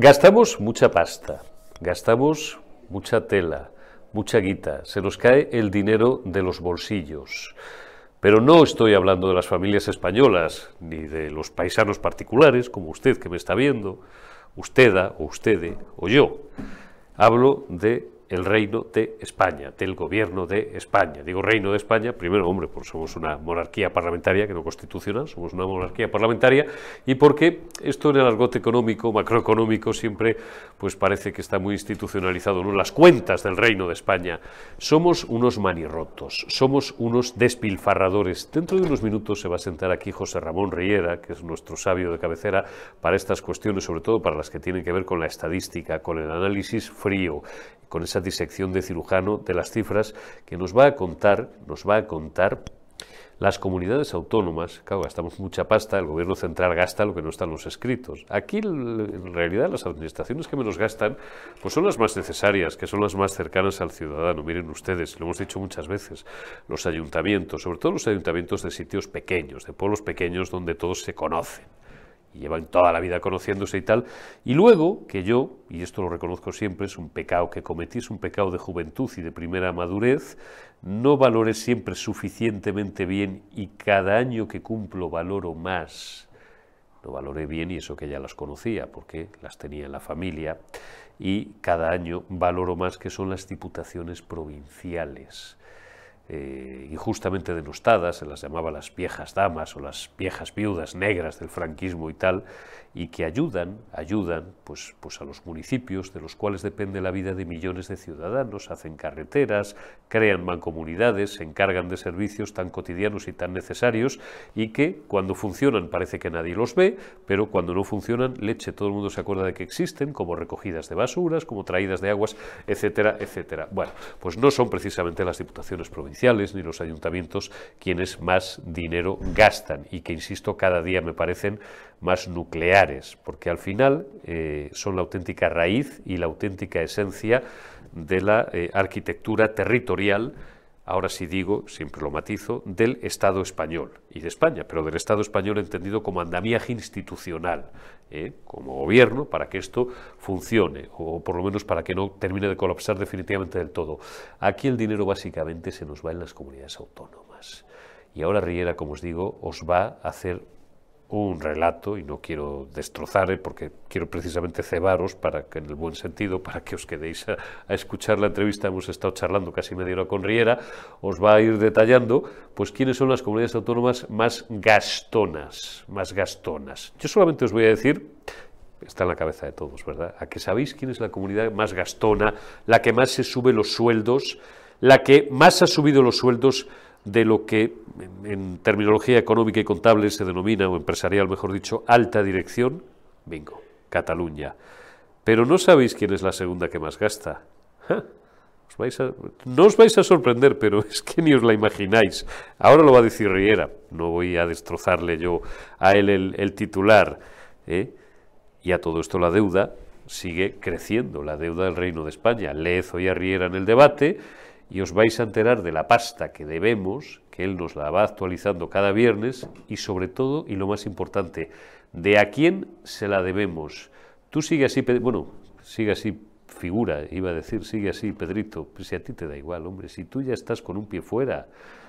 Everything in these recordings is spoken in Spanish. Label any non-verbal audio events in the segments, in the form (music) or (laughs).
Gastamos mucha pasta, gastamos mucha tela, mucha guita, se nos cae el dinero de los bolsillos. Pero no estoy hablando de las familias españolas, ni de los paisanos particulares, como usted que me está viendo, usted o usted o yo. Hablo de el reino de España, del gobierno de España. Digo reino de España, primero, hombre, porque somos una monarquía parlamentaria, que no constitucional, somos una monarquía parlamentaria, y porque esto en el argote económico, macroeconómico, siempre pues parece que está muy institucionalizado, ¿no? Las cuentas del reino de España. Somos unos manirrotos, somos unos despilfarradores. Dentro de unos minutos se va a sentar aquí José Ramón Riera, que es nuestro sabio de cabecera para estas cuestiones, sobre todo para las que tienen que ver con la estadística, con el análisis frío, con esa disección de cirujano de las cifras que nos va a contar, nos va a contar las comunidades autónomas, claro, gastamos mucha pasta, el gobierno central gasta lo que no están los escritos. Aquí, en realidad, las administraciones que menos gastan, pues son las más necesarias, que son las más cercanas al ciudadano. Miren ustedes, lo hemos dicho muchas veces, los ayuntamientos, sobre todo los ayuntamientos de sitios pequeños, de pueblos pequeños donde todos se conocen llevan toda la vida conociéndose y tal, y luego que yo, y esto lo reconozco siempre, es un pecado que cometí, es un pecado de juventud y de primera madurez, no valoré siempre suficientemente bien y cada año que cumplo valoro más, lo valoré bien y eso que ya las conocía, porque las tenía en la familia, y cada año valoro más que son las diputaciones provinciales eh, injustamente denostadas, se las llamaba las viejas damas o las viejas viudas negras del franquismo y tal, y que ayudan, ayudan pues, pues a los municipios de los cuales depende la vida de millones de ciudadanos, hacen carreteras, crean mancomunidades, se encargan de servicios tan cotidianos y tan necesarios y que cuando funcionan parece que nadie los ve, pero cuando no funcionan, leche, todo el mundo se acuerda de que existen, como recogidas de basuras, como traídas de aguas, etcétera, etcétera. Bueno, pues no son precisamente las diputaciones provinciales ni los ayuntamientos quienes más dinero gastan y que, insisto, cada día me parecen más nucleares, porque al final eh, son la auténtica raíz y la auténtica esencia de la eh, arquitectura territorial ahora sí digo, siempre lo matizo, del Estado español y de España, pero del Estado español entendido como andamiaje institucional, ¿eh? como gobierno, para que esto funcione, o por lo menos para que no termine de colapsar definitivamente del todo. Aquí el dinero básicamente se nos va en las comunidades autónomas. Y ahora Riera, como os digo, os va a hacer un relato, y no quiero destrozar, ¿eh? porque quiero precisamente cebaros, para que en el buen sentido, para que os quedéis a, escuchar la entrevista, hemos estado charlando casi media hora con Riera, os va a ir detallando, pues quiénes son las comunidades autónomas más gastonas, más gastonas. Yo solamente os voy a decir, está en la cabeza de todos, ¿verdad? A que sabéis quién es la comunidad más gastona, la que más se sube los sueldos, la que más ha subido los sueldos de lo que en terminología económica y contable se denomina, o empresarial mejor dicho, alta dirección, bingo, Cataluña. Pero no sabéis quién es la segunda que más gasta. no os vais a sorprender, pero (laughs) es que ni os la imagináis. Ahora lo va a decir Riera, no voy a destrozarle yo a él el, titular. ¿eh? Y a todo esto la deuda sigue creciendo, la deuda del Reino de España. Leed hoy a Riera en el debate y os vais a enterar de la pasta que debemos, que él nos la va actualizando cada viernes, y sobre todo, y lo más importante, de a quién se la debemos. Tú sigue así, bueno, sigue así, figura, iba a decir, sigue así, Pedrito, pues si a ti te da igual, hombre, si tú ya estás con un pie fuera,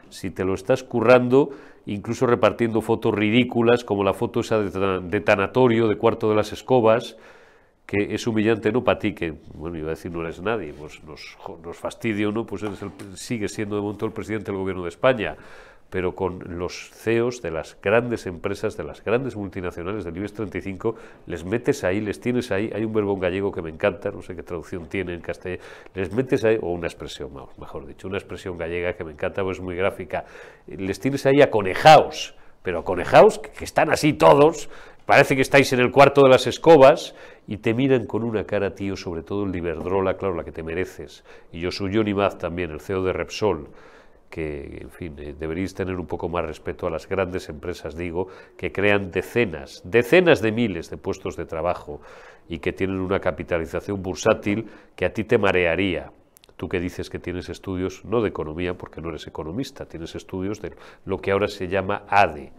si te lo estás currando, incluso repartiendo fotos ridículas, como la foto esa de tanatorio, de cuarto de las escobas, que es humillante no para ti, que, bueno, iba a decir no eres nadie, pues nos, nos fastidia uno, pues eres el, sigue siendo de momento el presidente del gobierno de España, pero con los CEOs de las grandes empresas, de las grandes multinacionales del IBEX 35, les metes ahí, les tienes ahí, hay un verbo en gallego que me encanta, no sé qué traducción tiene en castellano, les metes ahí, o una expresión, mejor dicho, una expresión gallega que me encanta, pues es muy gráfica, les tienes ahí aconejaos, pero aconejaos que están así todos, Parece que estáis en el cuarto de las escobas y te miran con una cara, tío, sobre todo el Liberdrola, claro, la que te mereces. Y yo soy Johnny Maz también, el CEO de Repsol, que, en fin, eh, deberíais tener un poco más respeto a las grandes empresas, digo, que crean decenas, decenas de miles de puestos de trabajo y que tienen una capitalización bursátil que a ti te marearía. Tú que dices que tienes estudios, no de economía, porque no eres economista, tienes estudios de lo que ahora se llama ADE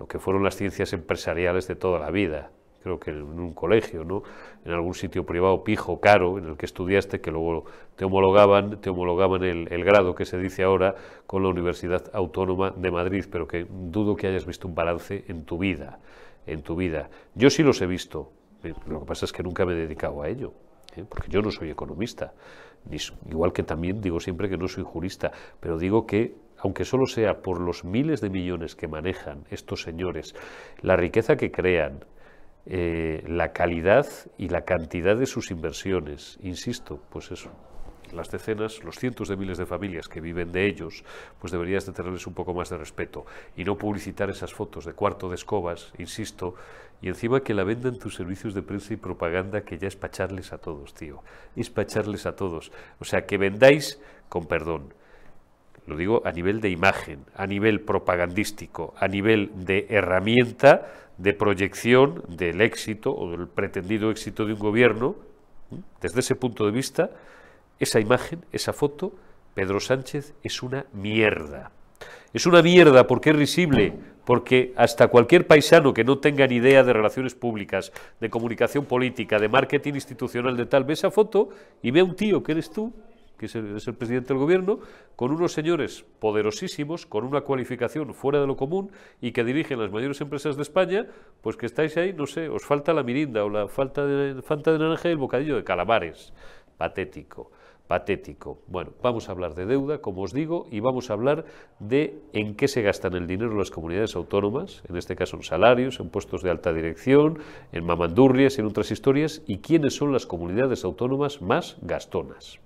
lo que fueron las ciencias empresariales de toda la vida. creo que en un colegio, ¿no? en algún sitio privado pijo, caro, en el que estudiaste, que luego te homologaban, te homologaban el, grado que se dice ahora con la Universidad Autónoma de Madrid, pero que dudo que hayas visto un balance en tu vida, en tu vida. Yo sí los he visto, lo que pasa es que nunca me he dedicado a ello, ¿eh? porque yo no soy economista, igual que también digo siempre que no soy jurista, pero digo que aunque solo sea por los miles de millones que manejan estos señores, la riqueza que crean, eh, la calidad y la cantidad de sus inversiones. Insisto, pues eso, las decenas, los cientos de miles de familias que viven de ellos, pues deberías de tenerles un poco más de respeto y no publicitar esas fotos de cuarto de escobas, insisto, y encima que la vendan tus servicios de prensa y propaganda que ya es pacharles a todos, tío, es pacharles a todos. O sea, que vendáis con perdón, lo digo a nivel de imagen, a nivel propagandístico, a nivel de herramienta de proyección del éxito o del pretendido éxito de un gobierno, desde ese punto de vista, esa imagen, esa foto, Pedro Sánchez es una mierda. Es una mierda porque es risible, porque hasta cualquier paisano que no tenga ni idea de relaciones públicas, de comunicación política, de marketing institucional, de tal, ve esa foto y ve a un tío que eres tú que es el, presidente del gobierno, con unos señores poderosísimos, con una cualificación fuera de lo común y que dirigen las mayores empresas de España, pues que estáis ahí, no sé, os falta la mirinda o la falta de, de naranja y el bocadillo de calamares. Patético patético. Bueno, vamos a hablar de deuda, como os digo, y vamos a hablar de en qué se gastan el dinero las comunidades autónomas, en este caso en salarios, en puestos de alta dirección, en mamandurrias, en otras historias, y quiénes son las comunidades autónomas más gastonas.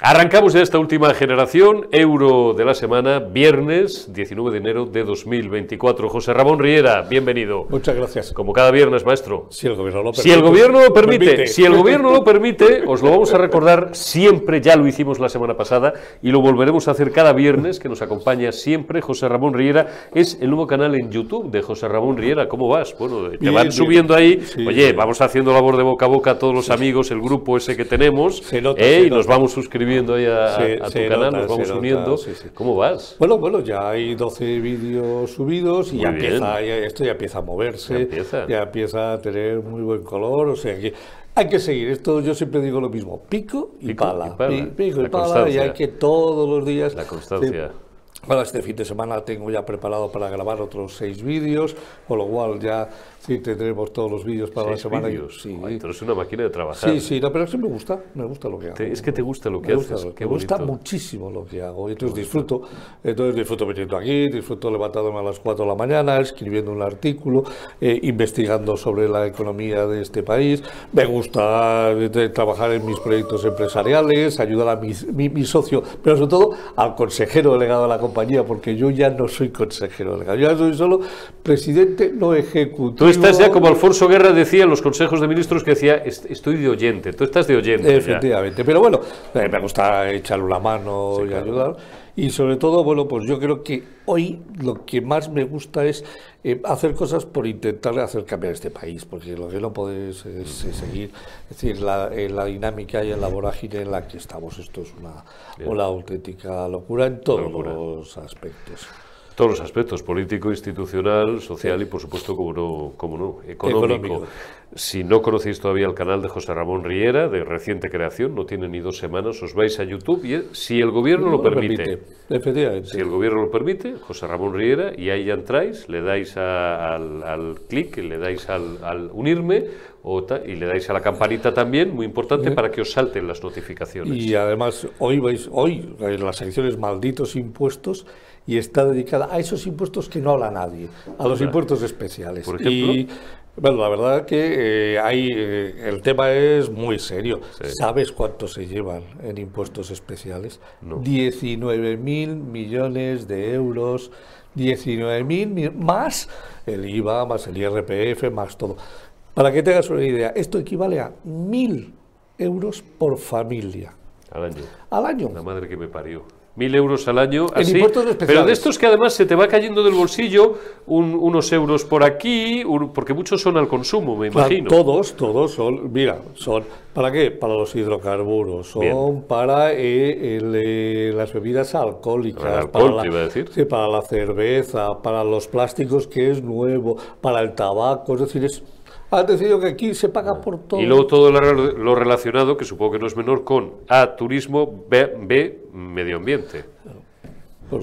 Arrancamos ya esta última generación, euro de la semana, viernes 19 de enero de 2024. José Ramón Riera, bienvenido. Muchas gracias. Como cada viernes, maestro. Si el gobierno lo permite. Si el gobierno lo permite, si el gobierno lo permite, os lo vamos a recordar siempre, ya lo hicimos la semana pasada y lo volveremos a hacer cada viernes, que nos acompaña siempre José Ramón Riera. Es el nuevo canal en YouTube de José Ramón Riera. ¿Cómo vas? Bueno, te van subiendo ahí. Oye, vamos haciendo labor de boca a boca a todos los amigos, el grupo ese que tenemos, eh, y nos vamos suscribiendo viendo ahí a, tu canal, nos vamos uniendo. ¿Cómo vas? Bueno, bueno, ya hay 12 vídeos subidos y ya empieza, esto ya empieza a moverse, ya empieza. a tener muy buen color, o sea que hay que seguir, esto yo siempre digo lo mismo, pico y pala, pico y pala, y hay que todos los días... La constancia. Bueno, este fin de semana tengo ya preparado para grabar otros seis vídeos, con lo cual ya Sí, tendremos todos los vídeos para la semana. Vídeos. Sí. es una máquina de trabajar. Sí, sí, no, pero sí me gusta, me gusta lo que hago. es que te gusta lo que haces. me gusta muchísimo lo que hago. Entonces disfruto, entonces disfruto viniendo aquí, disfruto levantándome a las 4 de la mañana, escribiendo un artículo, eh, investigando sobre la economía de este país. Me gusta eh, trabajar en mis proyectos empresariales, ayudar a mi, mi, socio, pero sobre todo al consejero delegado de la compañía, porque yo ya no soy consejero delegado, yo ya soy solo presidente no ejecutivo estás ya como Alfonso Guerra decía en los consejos de ministros que decía, estoy de oyente, tú estás de oyente. Efectivamente, pero bueno, eh, me gusta echarle la mano y ayudar. Y sobre todo, bueno, pues yo creo que hoy lo que más me gusta es eh, hacer cosas por intentar hacer cambiar este país, porque lo que no puedes es, seguir, es decir, la, la, dinámica y en la vorágine en la que estamos. Esto es una, una auténtica locura en todos los aspectos todos los aspectos, político, institucional, social y por supuesto, como no, como no económico. Si no conocéis todavía el canal de José Ramón Riera, de reciente creación, no tiene ni dos semanas, os vais a YouTube y si el gobierno lo permite, efectivamente. si el gobierno lo permite, José Ramón Riera, y ahí ya entráis, le dais al, al clic, le dais al, unirme o y le dais a la campanita también, muy importante, para que os salten las notificaciones. Y además, hoy vais, hoy, en las secciones malditos impuestos, y está dedicada a esos impuestos que no habla nadie, a los impuestos especiales. Por ejemplo. Y, bueno, la verdad que eh, hay, eh, el tema es muy serio. ¿Sabes cuánto se llevan en impuestos especiales? 19 mil millones de euros, 19 mil más el IVA, más el IRPF, más todo. Para que tengas una idea, esto equivale a mil euros por familia. Al año. Al año. La madre que me parió mil euros al año, así, pero de estos que además se te va cayendo del bolsillo unos euros por aquí, porque muchos son al consumo, me imagino. todos, todos son, mira, son, ¿para qué? Para los hidrocarburos, son para eh, eh, las bebidas alcohólicas, para, la, decir. Sí, para la cerveza, para los plásticos que es nuevo, para el tabaco, es decir, es han decidido que aquí se paga por todo. Y luego todo lo, lo relacionado, que supongo que no es menor, con A, turismo, B, B medio ambiente.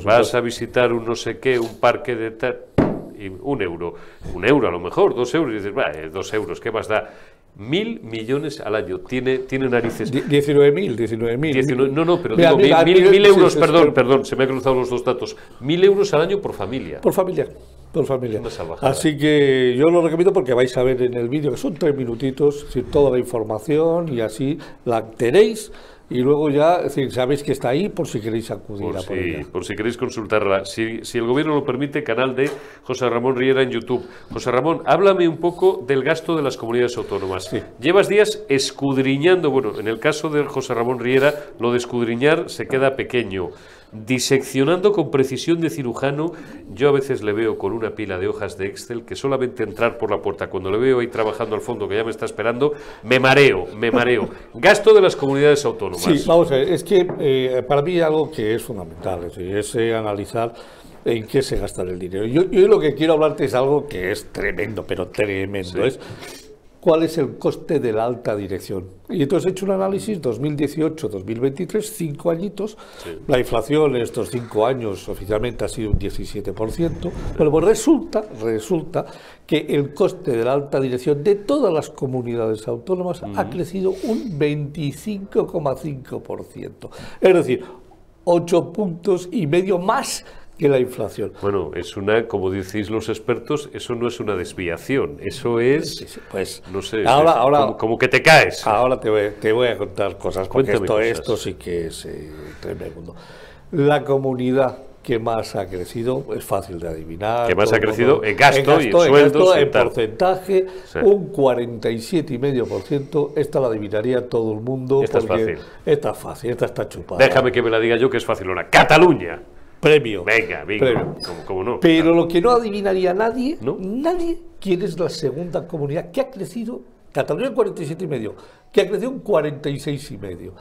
Vas a visitar un no sé qué, un parque de tal, y un euro, un euro a lo mejor, dos euros, y dices, "Bah, eh, dos euros, ¿qué más da? Mil millones al año, tiene, tiene narices. Die- 19.000, 19.000. 19 no, no, pero Mira, digo, mira, mil, mil- mil- mil sí, euros, sí, perdón, sí. perdón, se me han cruzado los dos datos. Mil euros al año por familia. Por familia, por familia. Así que yo lo recomiendo porque vais a ver en el vídeo que son tres minutitos, decir, toda la información y así la tenéis y luego ya, es decir, sabéis que está ahí por si queréis acudir Por a por ella. por si queréis consultarla. Si, si el gobierno lo permite, canal de José Ramón Riera en YouTube. José Ramón, háblame un poco del gasto de las comunidades autónomas. Sí. Llevas días escudriñando, bueno, en el caso de José Ramón Riera, lo de escudriñar se queda pequeño. Diseccionando con precisión de cirujano, yo a veces le veo con una pila de hojas de Excel que solamente entrar por la puerta, cuando le veo ahí trabajando al fondo, que ya me está esperando, me mareo, me mareo. Gasto de las comunidades autónomas. Sí, vamos a ver, es que eh, para mí algo que es fundamental, es, decir, es, eh, analizar en qué se gasta el dinero. Yo, yo lo que quiero hablarte es algo que es tremendo, pero tremendo, es cuál es el coste de la alta dirección. Y entonces he hecho un análisis 2018-2023, cinco añitos. La inflación en estos cinco años oficialmente ha sido un 17%. Bueno, pues resulta, resulta que el coste de la alta dirección de todas las comunidades autónomas ha crecido un 25,5%. Es decir, ocho puntos y medio más que la inflación. Bueno, es una, como decís los expertos, eso no es una desviación, eso es, Pues no sé, ahora, es ahora, como, como que te caes. Ahora te voy, te voy a contar cosas, porque esto, cosas. esto sí que es eh, tremendo. La comunidad que más ha crecido es fácil de adivinar. Que más ha crecido en gasto y en sueldos gasto, y en porcentaje, Sí. un 47,5%. Esta la adivinaría todo el mundo. Esta es fácil. Esta es fácil, esta está chupada. Déjame que me la diga yo que es fácil ahora. ¡Cataluña! Premio. Venga, venga, Premio. como, como no. Pero lo que no adivinaría nadie, ¿No? nadie, quién es la segunda comunidad que ha crecido, Cataluña en 47 y medio, que ha crecido un 46 y medio.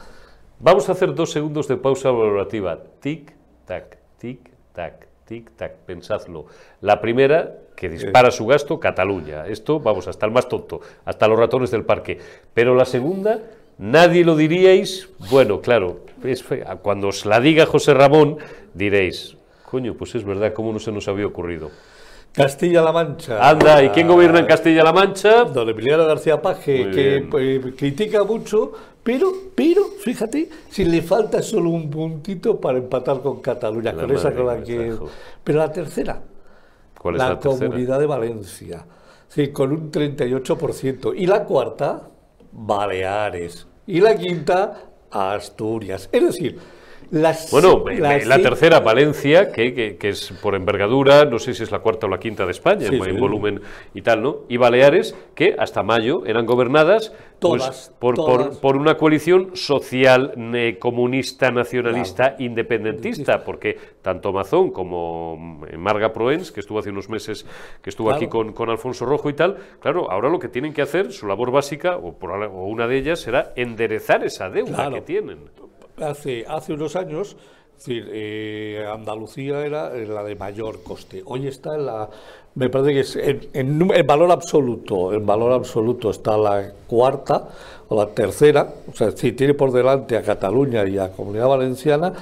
Vamos a hacer dos segundos de pausa valorativa. Tic, tac, tic, tac, tic, tac. Pensadlo. La primera, que dispara su gasto, Cataluña. Esto, vamos, hasta el más tonto, hasta los ratones del parque. Pero la segunda, nadie lo diríais. Bueno, claro, es cuando os la diga José Ramón, diréis, coño, pues es verdad, ¿cómo no se nos había ocurrido? Castilla-La Mancha. Anda, ¿y quién gobierna en Castilla-La Mancha? Don Emiliano García Paje, que eh, critica mucho, pero, pero, fíjate, si le falta solo un puntito para empatar con Cataluña, La con esa con la que trajo. Pero la tercera, ¿Cuál es la, tercera? Comunidad de Valencia, sí, con un 38%. Y la cuarta, Baleares. Y la quinta, Asturias. Es decir, las, Bueno, eh, las la tercera, Valencia, que, que- que es por envergadura, no sé si es la cuarta o la quinta de España, Sí, en, sí. volumen y tal, ¿no? Y Baleares, que hasta mayo eran gobernadas pues, Todas, por, por- todas. por una coalición social, ne- comunista, nacionalista, independentista, porque tanto Mazón como eh, Marga Proens, que estuvo hace unos meses, que estuvo aquí con, con Alfonso Rojo y tal, claro, ahora lo que tienen que hacer, su labor básica, o, por, o una de ellas, será enderezar esa deuda Claro. que tienen. Hace, hace unos años, eh, Andalucía era eh, la de mayor coste. Hoy está en la, me parece que es en, en en valor absoluto, en valor absoluto está la cuarta o la tercera, o sea, sí, tiene por delante a Cataluña y a Comunidad Valenciana,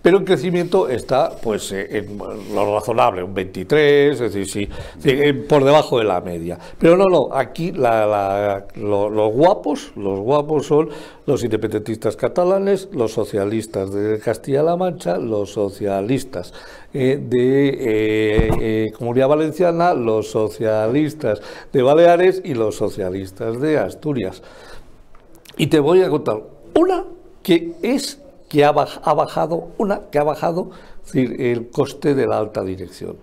pero el crecimiento está pues eh, en lo razonable, un 23, es decir, sí, sí, por debajo de la media. Pero no, no, aquí la- la- lo- los guapos, los guapos son los independentistas catalanes, los socialistas de Castilla-La Mancha, los socialistas eh, de eh, eh, Comunidad Valenciana, los socialistas de Baleares y los socialistas de Asturias. Y te voy a contar una que es que ha, baj- ha bajado, una que ha bajado el coste de la alta dirección.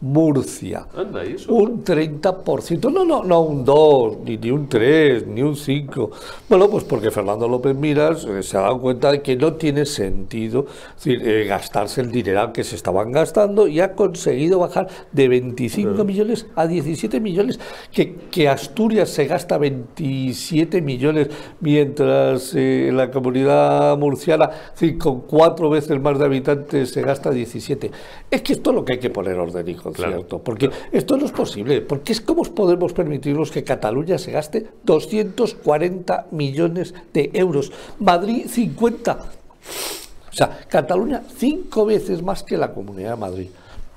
Murcia. Anda, ¿y eso? Un 30%, no, no, no un 2, ni, ni un 3, ni un 5. Bueno, pues porque Fernando López Miras eh, se ha dado cuenta de que no tiene sentido decir, eh, gastarse el dineral que se estaban gastando y ha conseguido bajar de 25 millones a 17 millones. Que, que Asturias se gasta 27 millones, mientras eh, en la comunidad murciana, decir, con cuatro veces más de habitantes, se gasta 17. Es que esto es lo que hay que poner orden, hijo. Porque esto no es posible. Porque es como podemos permitirnos que Cataluña se gaste 240 millones de euros. Madrid 50. O sea, Cataluña cinco veces más que la Comunidad de Madrid.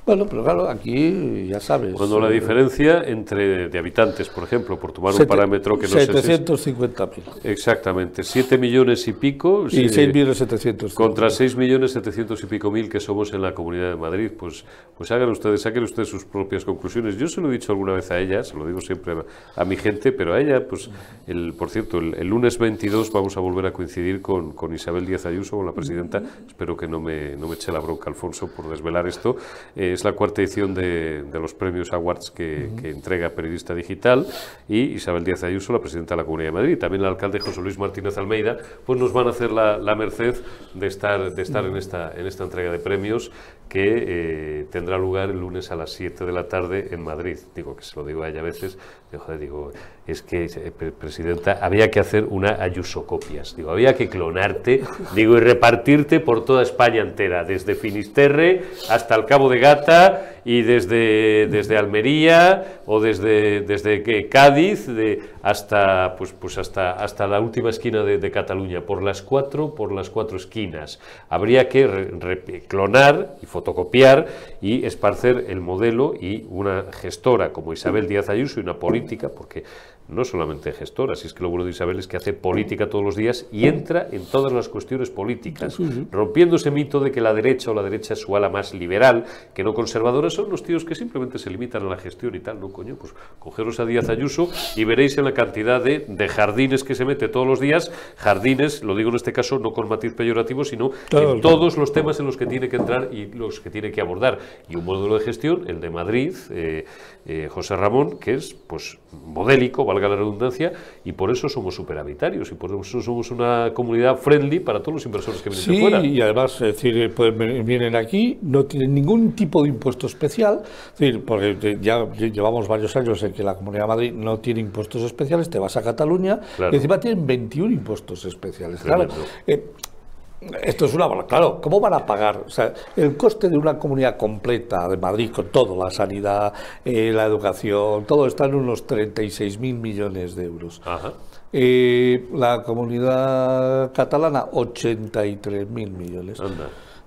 Bueno, pero claro, aquí ya sabes. Cuando la eh, diferencia entre de habitantes, por ejemplo, por tomar un parámetro que no 750 mil. Exactamente, 7 millones y pico. Y 6 millones 700. Contra 6 millones 700 y pico mil que somos en la Comunidad de Madrid. Pues, pues hagan ustedes, saquen ustedes sus propias conclusiones. Yo se lo he dicho alguna vez a ella, se lo digo siempre a, mi gente, pero a ella, pues, el, por cierto, el, lunes 22 vamos a volver a coincidir con, con Isabel Díaz Ayuso, con la presidenta. Espero que no me, no me eche la bronca Alfonso por desvelar esto. Eh, es la cuarta edición de, los premios Awards que, entrega Periodista Digital. Y Isabel Díaz Ayuso, la presidenta de la Comunidad de Madrid, también el alcalde José Luis Martínez Almeida, pues nos van a hacer la, merced de estar, de estar en, esta, en esta entrega de premios que eh, tendrá lugar el lunes a las 7 de la tarde en Madrid. Digo que se lo digo a ella a veces, digo, es que, eh, Presidenta, había que hacer una ayusocopias, digo, había que clonarte, digo, y repartirte por toda España entera, desde Finisterre hasta el Cabo de Y desde, desde Almería o desde, desde Cádiz hasta, pues, pues hasta, hasta la última esquina de, Cataluña, por las cuatro, por las cuatro esquinas. Habría que clonar y fotocopiar y esparcer el modelo y una gestora como Isabel Díaz Ayuso y una política, porque no solamente gestora, si es que lo bueno de Isabel es que hace política todos los días y entra en todas las cuestiones políticas, rompiendo ese mito de que la derecha o la derecha es su ala más liberal, que no conservadora, son los tíos que simplemente se limitan a la gestión y tal, no coño, pues cogeros a Díaz Ayuso y veréis en la cantidad de, jardines que se mete todos los días, jardines, lo digo en este caso no con matiz peyorativo, sino en todos los temas en los que tiene que entrar y los que tiene que abordar. Y un modelo de gestión, el de Madrid, eh, eh, José Ramón, que es pues modélico, valga la redundancia, y por eso somos superhabitarios y por eso somos una comunidad friendly para todos los inversores que vienen de fuera. y además, es decir, pues, vienen aquí, no tienen ningún tipo de impuesto especial, es decir, porque ya llevamos varios años en que la Comunidad de Madrid no tiene impuestos especiales, te vas a Cataluña y encima tienen 21 impuestos especiales. Claro, esto es una claro, ¿cómo van a pagar? O sea, el coste de una comunidad completa de Madrid, con todo, la sanidad, eh, la educación, todo está en unos 36.000 millones de euros. Eh, la comunidad catalana, 83.000 millones.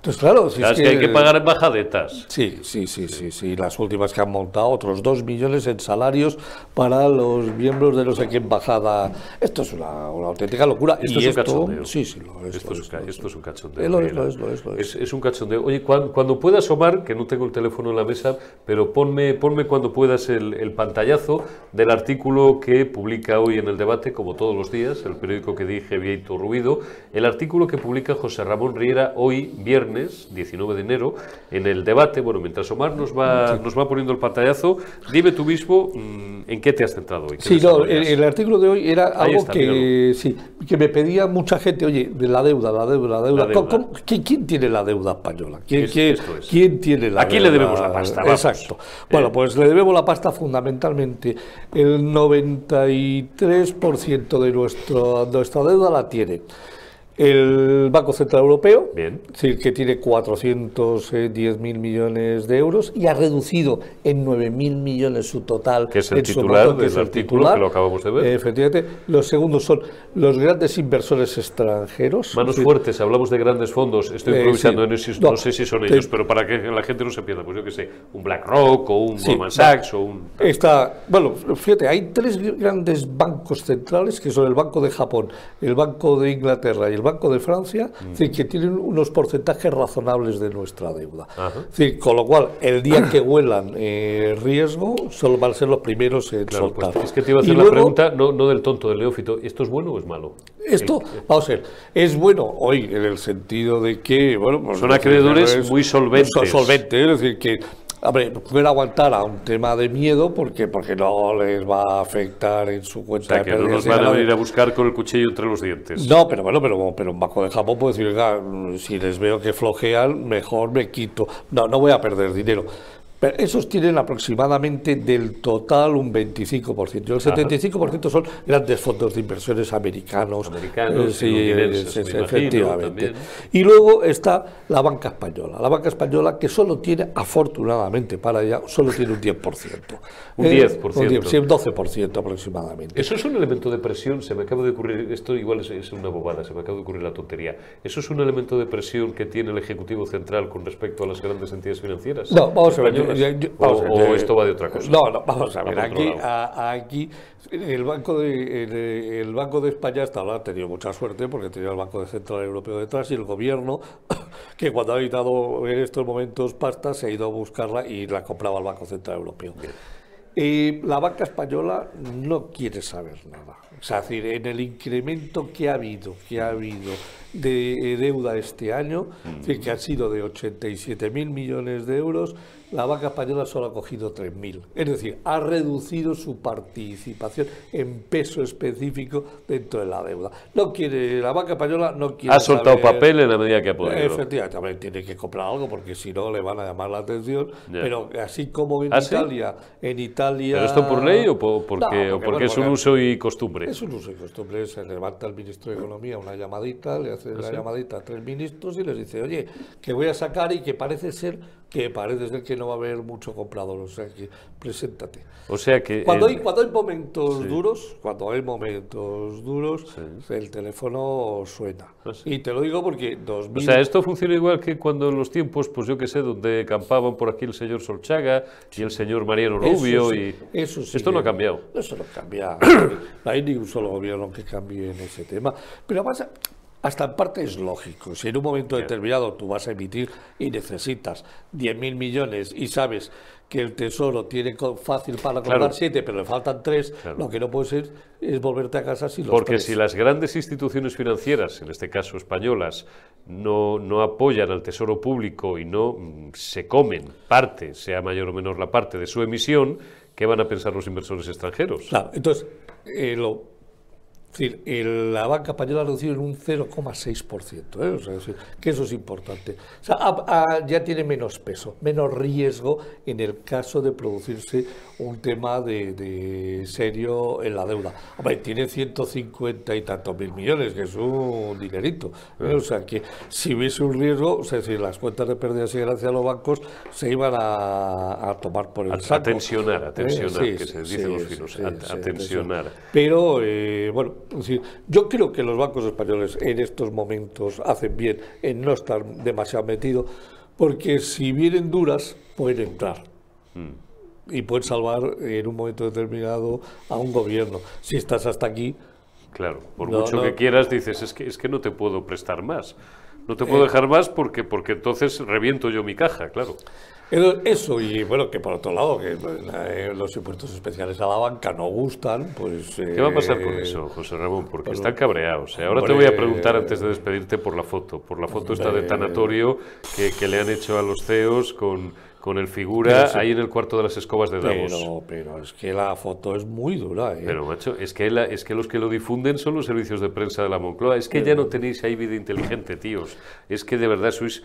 Pues claro, si es, que, hay que pagar embajadetas. Sí, sí, sí, sí, sí. Las últimas que han montado, otros dos millones en salarios para los miembros de no sé qué embajada. Esto es una, auténtica locura. Esto es un cachondeo. Sí, sí, lo es. Esto, es, esto es, un cachondeo. Lo es, lo es, lo es, lo es. es, un cachondeo. Oye, cuando, cuando, puedas, Omar, que no tengo el teléfono en la mesa, pero ponme, ponme cuando puedas el, el pantallazo del artículo que publica hoy en el debate, como todos los días, el periódico que dije Vieito Ruido, el artículo que publica José Ramón Riera hoy, viernes 19 de enero, en el debate. Bueno, mientras Omar nos va, nos va poniendo el pantallazo, dime tú mismo mm, en qué te has centrado hoy. Sí, no, el, artículo de hoy era algo que, sí, que me pedía mucha gente, oye, de la deuda, la deuda, la deuda. ¿Quién, tiene la deuda española? ¿Quién, quién, tiene la Aquí le debemos la pasta. Exacto. Bueno, pues le debemos la pasta fundamentalmente. El 93% de nuestro, nuestra deuda la tiene el Banco Central Europeo, Bien. que tiene 410 mil millones de euros y ha reducido en 9 mil millones su total. Que es el titular del artículo que lo acabamos de ver. efectivamente. Los segundos son los grandes inversores extranjeros. Manos fuertes, hablamos de grandes fondos. Estoy eh, improvisando, no, sé si son ellos, pero para que la gente no se pierda, pues yo que sé, un BlackRock o un Goldman Sachs o un. Está, bueno, fíjate, hay tres grandes bancos centrales que son el Banco de Japón, el Banco de Inglaterra y el Banco de Francia, que tienen unos porcentajes razonables de nuestra deuda. con lo cual, el día que huelan eh, riesgo, solo van a ser los primeros en pues, soltar. es que te iba a hacer la pregunta, no, no, del tonto, del neófito, ¿esto es bueno o es malo? Esto, vamos a ver, es bueno hoy en el sentido de que, bueno, pues, son acreedores muy solventes. Solventes, es decir, que Hombre, pueden aguantar a un tema de miedo porque, porque no les va a afectar en su cuenta o sea, que no nos van a venir a buscar con el cuchillo entre los dientes. No, pero bueno, pero, pero un banco de Japón puede decir, si les veo que flojean, mejor me quito. No, no voy a perder dinero. Pero esos tienen aproximadamente del total un 25%. El 75% son grandes fondos de inversiones americanos. Americanos, Eh, sí, eh, efectivamente. también. Y luego está la banca española. La banca española que solo tiene, afortunadamente para ella, solo tiene un 10%. (laughs) Un Eh, 10%. un 10, sí, un 12% aproximadamente. Eso es un elemento de presión, se me acaba de ocurrir, esto igual es, es una bobada, se me acaba de ocurrir la tontería. ¿Eso es un elemento de presión que tiene el Ejecutivo Central con respecto a las grandes entidades financieras? No, vamos a ver. Yo- O- vamos a ver, o, esto va de otra cosa? No, no, vamos a ver. Aquí, lado. a- aquí el, banco de, el, el Banco de España hasta ahora ha tenido mucha suerte porque tenía el Banco de Central Europeo detrás y el gobierno, (coughs) que cuando ha necesitado en estos momentos pasta, se ha ido a buscarla y la compraba el Banco Central Europeo. Eh, la banca española no quiere saber nada. Es decir, en el incremento que ha habido, que ha habido de eh, deuda este año, es decir, que ha sido de 87.000 millones de euros, la banca española solo ha cogido 3.000. Es decir, ha reducido su participación en peso específico dentro de la deuda. No quiere, la banca española no quiere Ha soltado saber- papel en la medida que ha podido. Efectivamente, también tiene que comprar algo porque si no le van a llamar la atención. Pero así como en ¿Ah, sí? Italia, en Italia. ¿Pero esto por ley o po- porque, No, o porque bueno, es un porque uso y costumbre? Es un uso y costumbre. Se levanta el ministro de Economía una llamadita, le hace ¿Ah, una llamadita a tres ministros y les dice, oye, que voy a sacar y que parece ser que parece ser que no va a haber mucho comprador. O sea que preséntate. O sea que... Cuando el- hay, cuando hay momentos duros, cuando hay momentos duros, el teléfono suena. Ah, sí. Y te lo digo porque O 2000... sea, esto funciona igual que cuando en los tiempos, pues yo que sé, donde campaban por aquí el señor Solchaga y el señor Mariano Eso Rubio sí, y... eso sí Esto no ha cambiado. Eso no cambia. (coughs) no hay ningún solo gobierno que cambie en ese tema. Pero además, hasta en parte es lógico. Si en un momento determinado tú vas a emitir y necesitas 10.000 millones y sabes que el Tesoro tiene fácil para cobrar 7, pero le faltan 3, Claro. lo que no puedes ser es volverte a casa sin los Porque tres. si las grandes instituciones financieras, en este caso españolas, no, no apoyan al tesoro público y no mm, se comen parte, sea mayor o menor la parte de su emisión, ¿qué van a pensar los inversores extranjeros? Claro, entonces, eh, lo- decir, el- la banca española ha reducido en un 0,6%, ¿eh? o sea, es que eso es importante. O sea, ya tiene menos peso, menos riesgo en el caso de producirse un tema de, de serio en la deuda. Hombre, tiene 150 y tantos mil millones, que es un dinerito. ¿eh? O sea, que si hubiese un riesgo, o sea, si las cuentas de pérdidas y ganancias de los bancos se iban a, a tomar por el A- a saco. tensionar, a ¿eh? tensionar, Sí, que se sí, dicen los sí, finos, sí, a- a tensionar. Pero, eh, bueno, decir, yo creo que los bancos españoles en estos momentos hacen bien en no estar demasiado metidos, porque si vienen duras, pueden entrar. Mm. Y pueden salvar en un momento determinado a un gobierno. Si estás hasta aquí, Claro, por No, mucho no. que quieras, dices, es que, es que no te puedo prestar más. No te puedo dejar más porque, porque entonces reviento yo mi caja, claro. Eso- Eso, y bueno, que por otro lado, que eh, los impuestos especiales a la banca no gustan, pues... ¿Qué va a pasar con eh, eso, José Ramón? Porque bueno, están cabreados. ¿eh? Ahora te voy a preguntar antes de despedirte por la foto. Por la foto esta de tanatorio que, que le han hecho a los CEOs con, con el figura sí. ahí en el cuarto de las escobas de Davos. Pero, pero es que la foto es muy dura, ¿eh? Pero, macho, es que, la- es que los que lo difunden son los servicios de prensa de la Moncloa. Es que ya no tenéis ahí vida inteligente, tíos. Es que de verdad sois,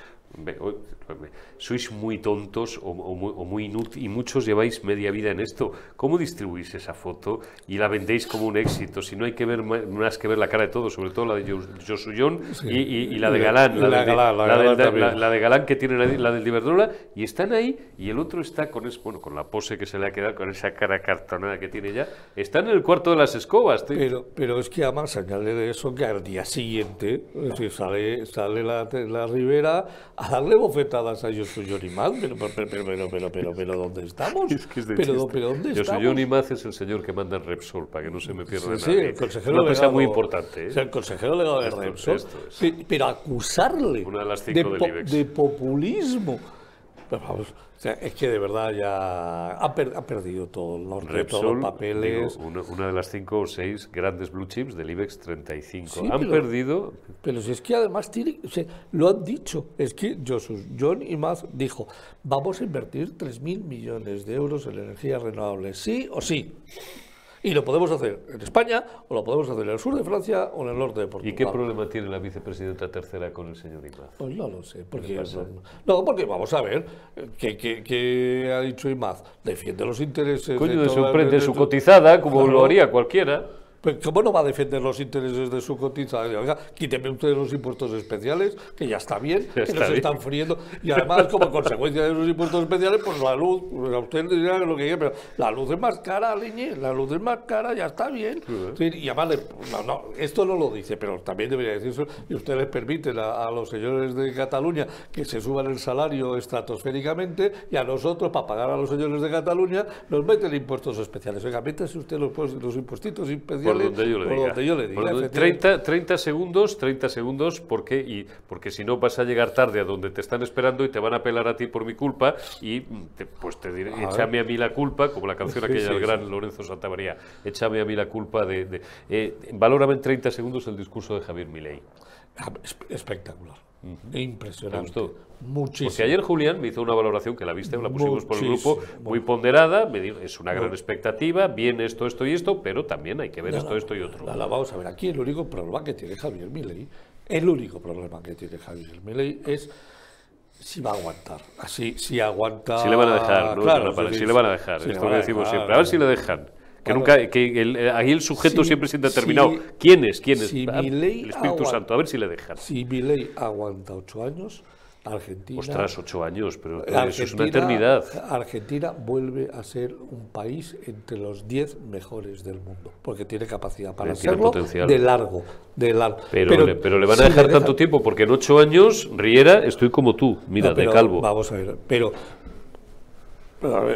sois muy tontos o, o muy, o muy inútiles y muchos lleváis media vida en esto. ¿Cómo distribuís esa foto y la vendéis como un éxito? Si no hay que ver más que ver la cara de todos, sobre todo la de Jos- Josullón y, y- y la de Galán. la del- Galán, la Galán de Galán que tiene la, la del Iberdrola y están ahí y el otro está con es, bueno con la pose que se le ha quedado con esa cara cartonada que tiene ya están en el cuarto de las escobas tío. Pero, pero es que además añade eso que al día siguiente es decir, sale, sale la, la Rivera a darle bofetadas a Yosuyo Nimaz. Pero, pero, pero, pero, pero, pero, pero, ¿dónde estamos? (laughs) Es que es de pero, pero, ¿dónde Yo estamos? soy Johnny Maz es el señor que manda en Repsol para que no se me pierda Sí, sí, el consejero una cosa delegado- muy importante ¿eh? o sea, el consejero legado de Esto- Repsol. esto pero acusarle Una de las po- de populismo. Pero vamos, o sea, es que de verdad ya ha, per- ha perdido todo, los, todos Repsol, los papeles. digo, una, una de las cinco o seis grandes blue chips del IBEX 35. Sí, Han pero- perdido, Pero si es que además tiene, o sea, lo han dicho, es que Josus, John Imaz dijo, vamos a invertir 3.000 millones de euros en energías renovables, sí o sí. Y lo podemos hacer en España, o lo podemos hacer en el sur de Francia, o en el norte de Portugal. ¿Y qué problema tiene la vicepresidenta tercera con el señor Imaz? Pues no lo sé. Porque, no, porque vamos a ver, ¿qué, qué, qué ha dicho Imaz? Defiende los intereses... Coño, de, su, su cotizada, como lo haría cualquiera. Pues, ¿Cómo no va a defender los intereses de su cotización? Oiga, quíteme ustedes los impuestos especiales, que ya está bien, que nos están friendo. Y además, como consecuencia de los impuestos especiales, pues la luz, pues a usted dirá lo que quiera, pero la luz es más cara, Leñe, la luz es más cara, ya está bien. y además, no, no, esto no lo dice, pero también debería decirse, y usted les permite a, los señores de Cataluña que se suban el salario estratosféricamente, y a nosotros, para pagar a los señores de Cataluña, nos meten impuestos especiales. Oiga, métese usted los, los impuestos especiales por donde yo le diga. 30, 30, segundos, 30 segundos, porque, y, porque si no vas a llegar tarde a donde te están esperando y te van a pelar a ti por mi culpa y te, pues te diré, échame a mí la culpa, como la canción (laughs) aquella del gran Lorenzo Santamaría, échame a mí la culpa de... de eh, valórame en 30 segundos el discurso de Javier Milei. Impresionante. ¿Te Muchísimo. Porque ayer Julián me hizo una valoración que la viste, la pusimos por el grupo, muy ponderada, me dijo, es una gran expectativa, bien esto, esto y esto, pero también hay que ver esto, esto y otro. La, vamos a ver, aquí el único problema que tiene Javier Milei, el único problema que tiene Javier Milei es si va a aguantar. Así, si aguanta. Si le van a dejar, ¿no? Claro, si, le van a dejar, esto lo decimos siempre. A ver si le dejan. Que nunca, que el, eh, ahí el sujeto siempre es indeterminado. ¿Quién es? ¿Quién es? Ah, el Espíritu Santo, a ver si le dejan. Si mi ley aguanta ocho años, Argentina. Ostras, ocho años, pero eso es una eternidad. Argentina vuelve a ser un país entre los diez mejores del mundo, porque tiene capacidad para hacerlo de largo, de largo. Pero, pero, le, van a dejar tanto tiempo, porque en ocho años, Riera, estoy como tú, mira, de calvo. Vamos a ver, pero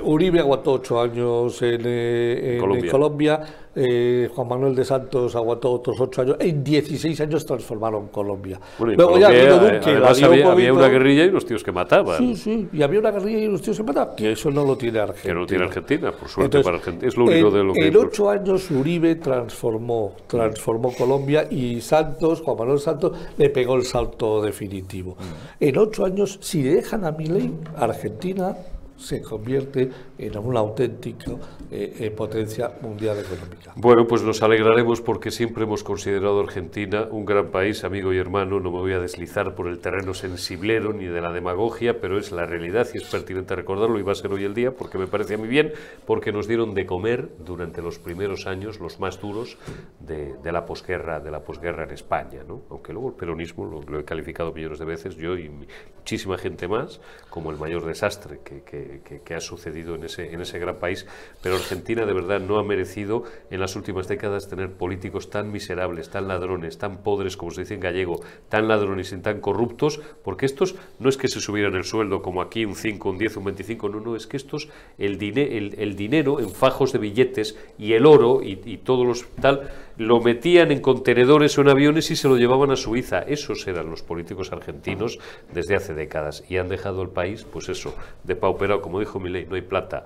Uribe aguantó ocho años en, eh, Colombia, eh, Juan Manuel de Santos aguantó otros ocho años, en 16 años transformaron Colombia. Luego ya vino Duque, además había, había, una guerrilla y unos tíos que mataban. Sí, sí, y había una guerrilla y unos tíos que mataban, que eso no lo tiene Argentina. Que no lo tiene Argentina, por suerte para Argentina. Es lo único de lo que... En ocho años Uribe transformó, transformó Colombia y Santos, Juan Manuel Santos, le pegó el salto definitivo. Mm. En ocho años, si dejan a Milei, Argentina se convierte en una auténtica eh, eh, potencia mundial económica. Bueno, pues nos alegraremos porque siempre hemos considerado Argentina un gran país, amigo y hermano. No me voy a deslizar por el terreno sensiblero ni de la demagogia, pero es la realidad y es pertinente recordarlo y va a ser hoy el día porque me parece a mí bien, porque nos dieron de comer durante los primeros años, los más duros de, la posguerra, de la posguerra en España, ¿no? Aunque luego el peronismo lo, he calificado millones de veces, yo y muchísima gente más, como el mayor desastre que, ha sucedido en ese, en ese gran país, pero Argentina de verdad no ha merecido en las últimas décadas tener políticos tan miserables, tan ladrones, tan podres, como se dice en gallego, tan ladrones y tan corruptos, porque estos no es que se subieran el sueldo como aquí un 5, un 10, un 25, no, no, es que estos, el, el, dinero en fajos de billetes y el oro y, y todos los tal, lo metían en contenedores o en aviones y se lo llevaban a Suiza. Esos eran los políticos argentinos desde hace décadas y han dejado el país, pues eso, de pauperado, como dijo Milei, no hay plata.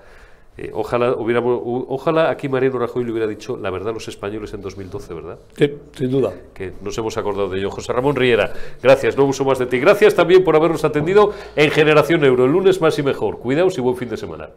Eh, ojalá, hubiéramos, ojalá aquí Mariano Rajoy le hubiera dicho la verdad a los españoles en 2012, ¿verdad? Sí, sin duda. Que nos hemos acordado de ello. José Ramón Riera, gracias, no uso más de ti. Gracias también por habernos atendido en Generación Euro, el lunes más y mejor. Cuidaos y buen fin de semana.